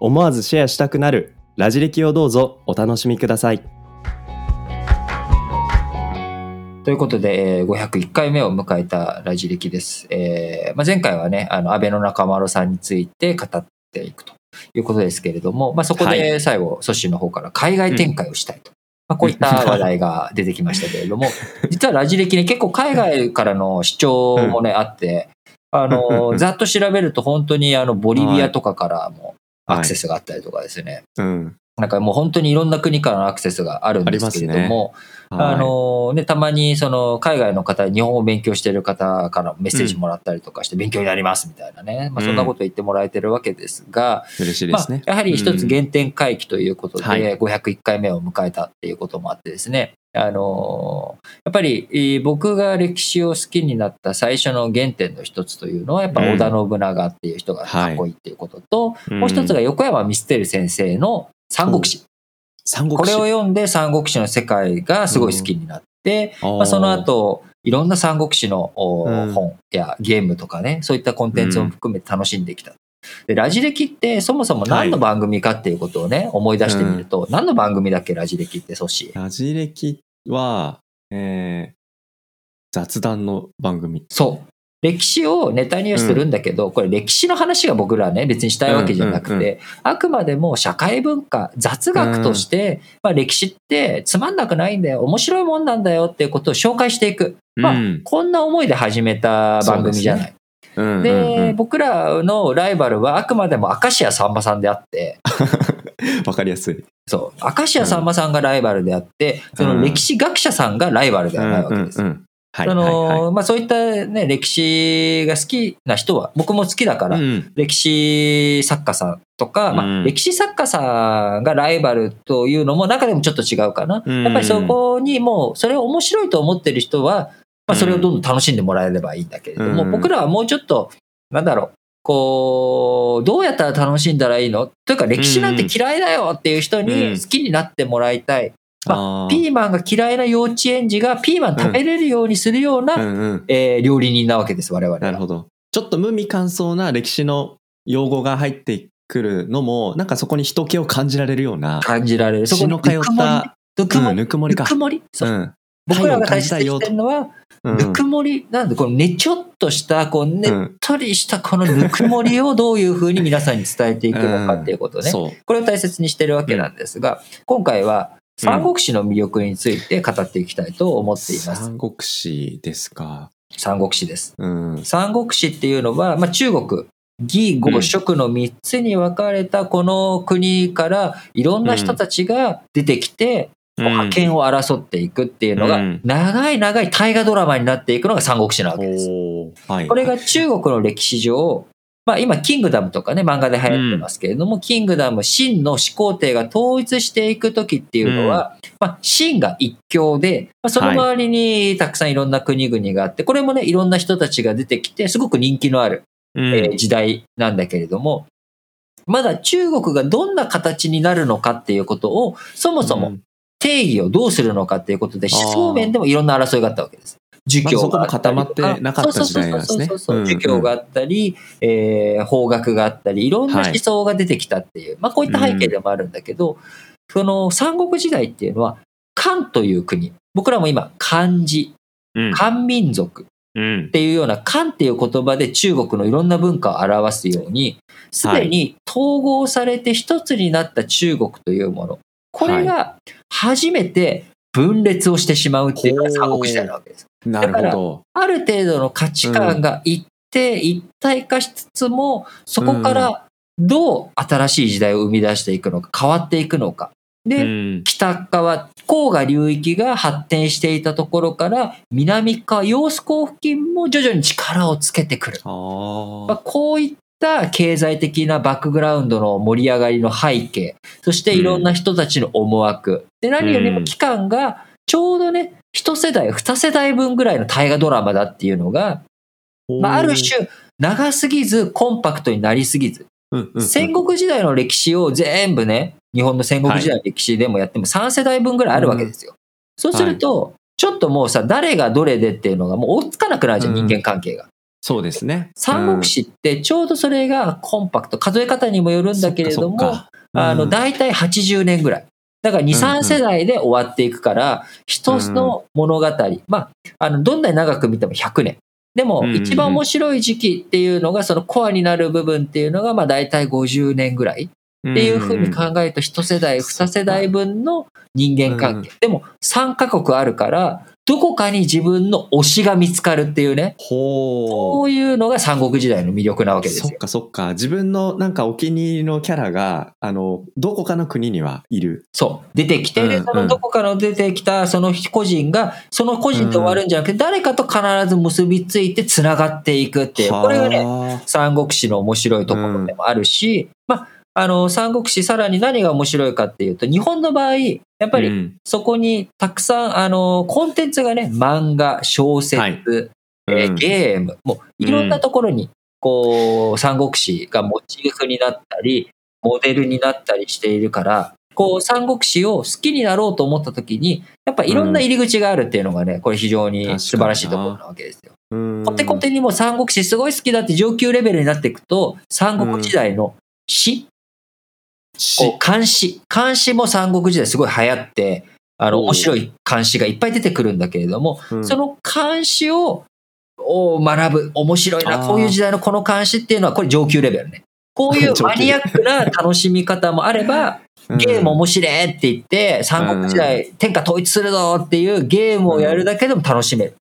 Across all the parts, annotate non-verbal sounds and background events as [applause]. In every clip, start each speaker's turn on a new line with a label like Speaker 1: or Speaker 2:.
Speaker 1: 思わずシェアしたくなるラジ歴をどうぞお楽しみください。
Speaker 2: ということで、えー501回目を迎えたラジ歴です。えーまあ、前回はね、あの安倍の中丸さんについて語っていくということですけれども、まあ、そこ
Speaker 1: は
Speaker 2: で最後、ソッシーの方から海外展開をしたいと。まあ、こういった話題が出てきましたけれども、[laughs] 実はラジ歴ね、結構海外からの主張もね、あって、あの、[laughs] ざっと調べると本当にあの、ボリビアとかからもアクセスがあったりとかですね。
Speaker 1: うん。
Speaker 2: なんかもう本当にいろんな国からのアクセスがあるんですけれども、あのね、たまにその海外の方、日本語を勉強している方からメッセージもらったりとかして、勉強になりますみたいなね、まあ、そんなこと言ってもらえてるわけですが、
Speaker 1: 嬉しいで
Speaker 2: まあ
Speaker 1: すね。、
Speaker 2: やはり一つ
Speaker 1: うん。
Speaker 2: 原点回帰ということで、
Speaker 1: はい。
Speaker 2: 501回目を迎えたっていうこともあってですね、あのやっぱりえー僕が歴史を好きになった最初の原点の一つというのは、やっぱ織田信長っていう人がかっこいいっていうことと、もう一つが横山ミステル先生の三国志。
Speaker 1: 三国
Speaker 2: これを
Speaker 1: 志。
Speaker 2: 読んで三国志の世界がすごい好きになって、まあ、その後、いろんな三国志の本やゲームとかね、そういったコンテンツを含めて楽しんできた。でラジ歴ってそもそも何の番組かっていうことをね、思い出してみると、何の番組だっけ、ラジ歴って、ソシ。
Speaker 1: ラジ歴は、えー、雑談の番組。
Speaker 2: そう。歴史をネタにはするんだけど、これ歴史の話が僕らはね、別にしたいわけじゃなくて、あくまでも社会文化、雑学として、まあ歴史ってつまんなくないんだよ、面白いもんなんだよっていうことを紹介していく。まあ
Speaker 1: うん
Speaker 2: こんな思いで始めた番組じゃない。
Speaker 1: うん
Speaker 2: で僕らのライバルはあくまでも明石家さんまさんであって、[laughs]
Speaker 1: わかりやすい。
Speaker 2: そう、明石家さんまさんがライバルであって、その歴史学者さんがライバルではないわけです。そのまあ、そういった、ね、歴史が好きな人は、僕も好きだから、
Speaker 1: うん。
Speaker 2: 歴史作家さんとか、まあ、
Speaker 1: うん。
Speaker 2: 歴史作家さんがライバルというのも中でもちょっと違うかな。
Speaker 1: うん。
Speaker 2: やっぱりそこにもう、それを面白いと思ってる人は、まあ、それをどんどん楽しんでもらえればいいんだけれども、
Speaker 1: うん。
Speaker 2: 僕らはもうちょっと、なんだろう、こう、どうやったら楽しんだらいいの？というか、歴史なんて嫌いだよっていう人
Speaker 1: うん。
Speaker 2: に好きになってもらいたい。
Speaker 1: あー
Speaker 2: ピーマンが嫌いな幼稚園児がピーマン食べれるようにするような、
Speaker 1: うんうん
Speaker 2: えー料理人なわけです、我々は。
Speaker 1: なるほど。ちょっと無味乾燥な歴史の用語が入ってくるのも、なんかそこに人気を感じられるような、
Speaker 2: 感じられる。そこ
Speaker 1: の通った、
Speaker 2: ぬくもり、
Speaker 1: うんぬくもりか
Speaker 2: ぬく。もり？そう
Speaker 1: うん
Speaker 2: 僕らが大切にしてるのは、
Speaker 1: うん
Speaker 2: ぬくもりなんで、このねちょっとした、こう、ねっ
Speaker 1: うん
Speaker 2: とりしたこのぬくもりをどういうふうに皆さんに伝えていくのかっていうことね。
Speaker 1: そう。
Speaker 2: これを大切にしてるわけなんですが、今回は三国志の魅力について語っていきたいと思っています。
Speaker 1: 三国志ですか。
Speaker 2: 三国志です。
Speaker 1: うん。
Speaker 2: 三国志っていうのは、まあ、中国、義、呉、蜀の3つに分かれたこの国からいろんな人たちが出てきて、こう覇権を争っていくっていうのが、
Speaker 1: うん
Speaker 2: 長い長い大河ドラマになっていくのが三国志なわけです。
Speaker 1: はい。
Speaker 2: これが中国の歴史上、まあ今、キングダムとかね、漫画で流行ってますけれども、キングダム、秦の始皇帝が統一していくときっていうのは、まあ、秦が一強で、まあ、その周りにたくさんいろんな国々があって、これもね、いろんな人たちが出てきて、すごく人気のある、
Speaker 1: うん、
Speaker 2: えー時代なんだけれども、まだ中国がどんな形になるのかっていうことを、そもそも定義をどうするのかっていうことで、思想面でもいろんな争いがあったわけです。儒教があったり。
Speaker 1: 固まってなかった時代なんですね。
Speaker 2: があったり、えー法学があったり、いろんな思想が出てきたっていう、まあこういった背景でもあるんだけど、その三国時代っていうのは、漢という国、僕らも今漢字、
Speaker 1: うん。
Speaker 2: 漢民族。
Speaker 1: うん。
Speaker 2: っていうような漢っていう言葉で中国のいろんな文化を表すように、すでに統合されて一つになった中国というもの、これが初めて分裂をしてしまうっていうのが三国時代なわけです。
Speaker 1: なるほど。
Speaker 2: ある程度の価値観が一定、一体化しつつも、そこからどう新しい時代を生み出していくのか、変わっていくのか。で、
Speaker 1: うん
Speaker 2: 北側、黄河流域が発展していたところから、南側、揚子江付近も徐々に力をつけてくる。
Speaker 1: あ
Speaker 2: まあ、
Speaker 1: ー
Speaker 2: こういっった経済的なバックグラウンドの盛り上がりの背景、そしていろんな人たちの思惑。で、何よりも期間がちょうどね、一世代、二世代分ぐらいの大河ドラマだっていうのが、まあ、ある種、長すぎず、コンパクトになりすぎず、
Speaker 1: うんうんうん
Speaker 2: 戦国時代の歴史を全部ね、日本の戦国時代の歴史でもやっても3世代分ぐらいあるわけですよ。そうすると、ちょっともうさ、誰がどれでっていうのがもう追っつかなくなるじゃん、
Speaker 1: うん
Speaker 2: 人間関係が。
Speaker 1: そうですね。
Speaker 2: 三国志ってちょうどそれがコンパクト、数え方にもよるんだけれども、あの、
Speaker 1: うん
Speaker 2: 大体80年ぐらい。だから2、
Speaker 1: うん
Speaker 2: 3世代で終わっていくから、一つの物語、まあ、あの、どんなに長く見ても100年。でも一番面白い時期っていうのが、そのコアになる部分っていうのが、まあ大体50年ぐらいっていうふうに考えると、一世代、二世代分の人間関係。でも、3カ国あるから、どこかに自分の推しが見つかるっていうね、
Speaker 1: ほ
Speaker 2: こういうのが三国時代の魅力なわ
Speaker 1: う。
Speaker 2: けですよ
Speaker 1: そっ。かそっか。自分のなんかお気に入りのキャラが、あの、どこかの国にはいる。
Speaker 2: そう。出てきて、で
Speaker 1: うん
Speaker 2: そのどこから出てきたその個人が、その個人で終わるんじゃなくて、誰かと必ず結びついて繋がっていくっていう、これがね、
Speaker 1: ね。
Speaker 2: 三国志の面白いところでもあるし、まあ、あの、三国志さらに何が面白いかっていうと、日本の場合、やっぱり
Speaker 1: うん。
Speaker 2: そこにたくさん、あの、コンテンツがね、漫画、小説、
Speaker 1: はい。
Speaker 2: えゲーム、もういろんなところに、こう、三国志がモチーフになったり、モデルになったりしているから、こう、三国志を好きになろうと思った時に、やっぱいろんな入り口があるっていうのがね、これ非常に素晴らしいところなわけですよ。
Speaker 1: うん。
Speaker 2: コテコテにも三国志すごい好きだって上級レベルになっていくと、三国時代の詩、こう漢詩。漢詩も三国時代すごい流行って、あの、面白い漢詩がいっぱい出てくるんだけれども、
Speaker 1: うん
Speaker 2: その漢詩をを学ぶ。面白いな。こういう時代のこの漢詩っていうのは、これ上級レベルね。こういう [laughs] マニアックな楽しみ方もあれば、ゲーム面白いって言って、三国時代天下統一するぞっていうゲームをやるだけでも楽しめる。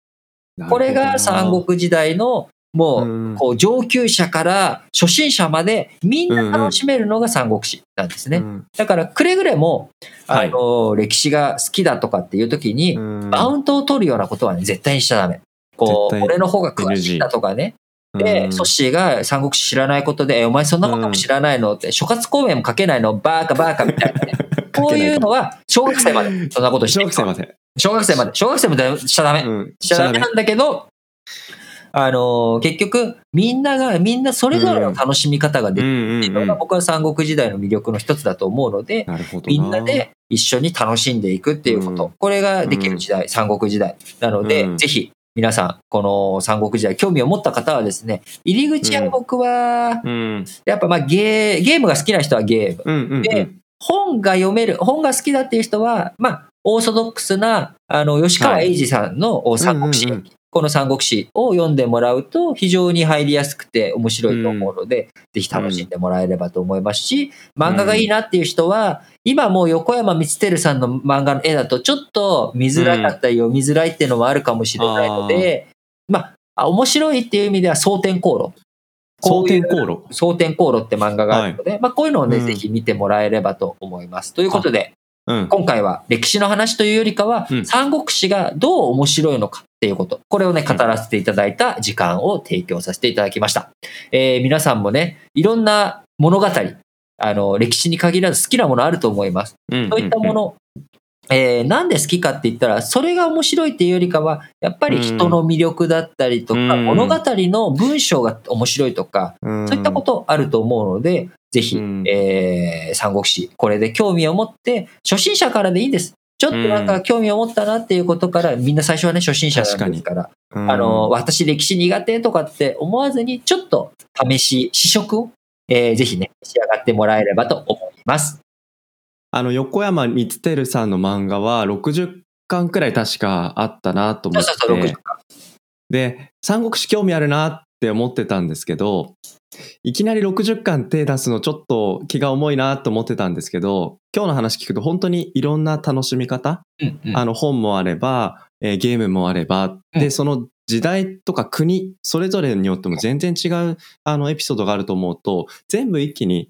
Speaker 2: これが三国時代のも
Speaker 1: う
Speaker 2: こう上級者から初心者までみんな楽しめるのが三国志なんですね。
Speaker 1: うん
Speaker 2: だからくれぐれも、あ
Speaker 1: はい
Speaker 2: の、歴史が好きだとかっていう時に、
Speaker 1: うん
Speaker 2: マウントを取るようなことはね、絶対にしちゃダメ。こう、俺の方が詳しいんだとかね。で、
Speaker 1: うん
Speaker 2: ソッシーが三国志知らないことで、[laughs] えお前そんなことも知らないのって、諸葛孔明も書けないの、バーカバーカみたいなね。[laughs] こういうのは、小学生まで、[laughs] そんなことして
Speaker 1: 小学生まで。
Speaker 2: 小学生まで。小学生までしちゃダメ。
Speaker 1: うん
Speaker 2: しちゃダメなんだけど、あのー結局、みんなが、みんなそれぞれの楽しみ方ができる。
Speaker 1: うん
Speaker 2: っていうのが、僕は三国時代の魅力の一つだと思うので、みんなで一緒に楽しんでいくっていうこと。
Speaker 1: うん。
Speaker 2: これができる時代、三国時代。なので、
Speaker 1: うん。
Speaker 2: ぜひ、皆さん、この三国時代、興味を持った方はですね、入り口は僕は、
Speaker 1: うん。
Speaker 2: やっぱまあゲー、ゲームが好きな人はゲーム。で本が読める、本が好きだっていう人は、まあ、オーソドックスな、あの、吉川英治さんのお三国志、この三国志を読んでもらうと非常に入りやすくて面白いと思うので、ぜひ楽しんでもらえればと思いますし、漫画がいいなっていう人は、今もう横山光輝さんの漫画の絵だとちょっと見づらかったり読みづらいっていうのもあるかもしれないので、まあ、あ面白いっていう意味では蒼天航路。
Speaker 1: 蒼天
Speaker 2: こういう
Speaker 1: 航路。
Speaker 2: 蒼天航路って漫画があるので、まあこういうのをね、
Speaker 1: うん
Speaker 2: ぜひ見てもらえればと思います。ということで、
Speaker 1: うん。
Speaker 2: 今回は歴史の話というよりかは、
Speaker 1: うん
Speaker 2: 三国志がどう面白いのかっていうこと、これをね、語らせていただいた時間を提供させていただきました。えー皆さんもね、いろんな物語、あの、歴史に限らず好きなものあると思います。
Speaker 1: うん
Speaker 2: そういったもの、えーなんで好きかって言ったら、それが面白いっていうよりかは、やっぱり人の魅力だったりとか、
Speaker 1: うん。
Speaker 2: 物語の文章が面白いとか、
Speaker 1: うん。
Speaker 2: そういったことあると思うので、ぜひ、
Speaker 1: うん。
Speaker 2: えー三国志、これで興味を持って、初心者からでいいんです。ちょっとなんか興味を持ったなっていうことから、みんな最初はね、初心者なんですから、
Speaker 1: うん
Speaker 2: あの、私歴史苦手とかって思わずに、ちょっと試し、試食を、えーぜひね、仕上がってもらえればと思います。
Speaker 1: あの、横山光輝さんの漫画は60巻くらい確かあったなと思っ
Speaker 2: そうそうそう、60
Speaker 1: て。
Speaker 2: 巻。
Speaker 1: で、三国志興味あるなって思ってたんですけど、いきなり60巻手出すのちょっと気が重いなと思ってたんですけど、今日の話聞くと本当にいろんな楽しみ方、
Speaker 2: うんうん。
Speaker 1: あの本もあれば、えーゲームもあれば、
Speaker 2: うん。
Speaker 1: で、その時代とか国、それぞれによっても全然違うあのエピソードがあると思うと、全部一気に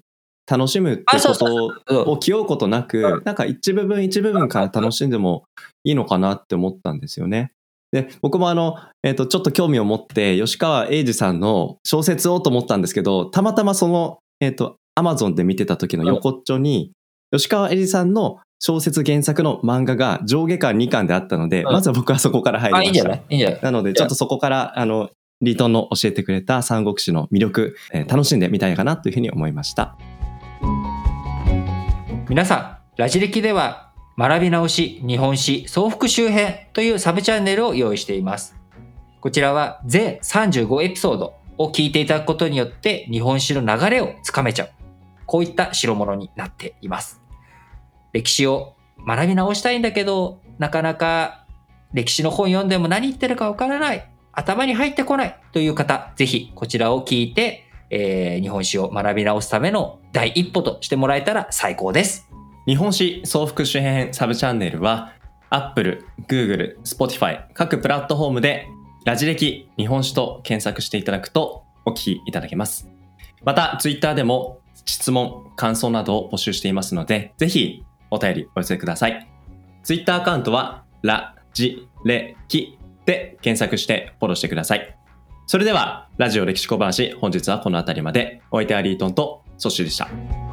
Speaker 1: 楽しむってことを気負うことな
Speaker 2: う
Speaker 1: く、なんか一部分一部分から楽しんでもいいのかなって思ったんですよね。で、僕もあの、えっ、と、ちょっと興味を持って、吉川英治さんの小説をと思ったんですけど、たまたまその、えっ、と、アマゾンで見てた時の横っちょに、吉川英治さんの小説原作の漫画が上下巻2巻であったので、
Speaker 2: うん
Speaker 1: まずは僕はそこから入り
Speaker 2: あ、
Speaker 1: ました。
Speaker 2: いいんじゃない？いいんじゃない？
Speaker 1: なので、ちょっとそこから、あの、リートンの教えてくれた三国志の魅力、えー楽しんでみたいかなというふうに思いました。
Speaker 2: 皆さん、ラジ歴では学び直し日本史総復習編というサブチャンネルを用意しています。こちらは全35エピソードを聞いていただくことによって日本史の流れをつかめちゃう。こういった代物になっています。歴史を学び直したいんだけど、なかなか歴史の本読んでも何言ってるかわからない。頭に入ってこないという方、ぜひこちらを聞いて、えー日本史を学び直すための第一歩としてもらえたら最高です。
Speaker 1: 日本史総復習編サブチャンネルは Apple、Google、Spotify 各プラットフォームでラジ歴日本史と検索していただくとお聞きいただけます。また Twitter でも質問、感想などを募集していますのでぜひお便りお寄せください。Twitter アカウントはラジレキで検索してフォローしてください。それではラジオ歴史小話本日はこの辺りまでお相手はリートンとソッシュでした。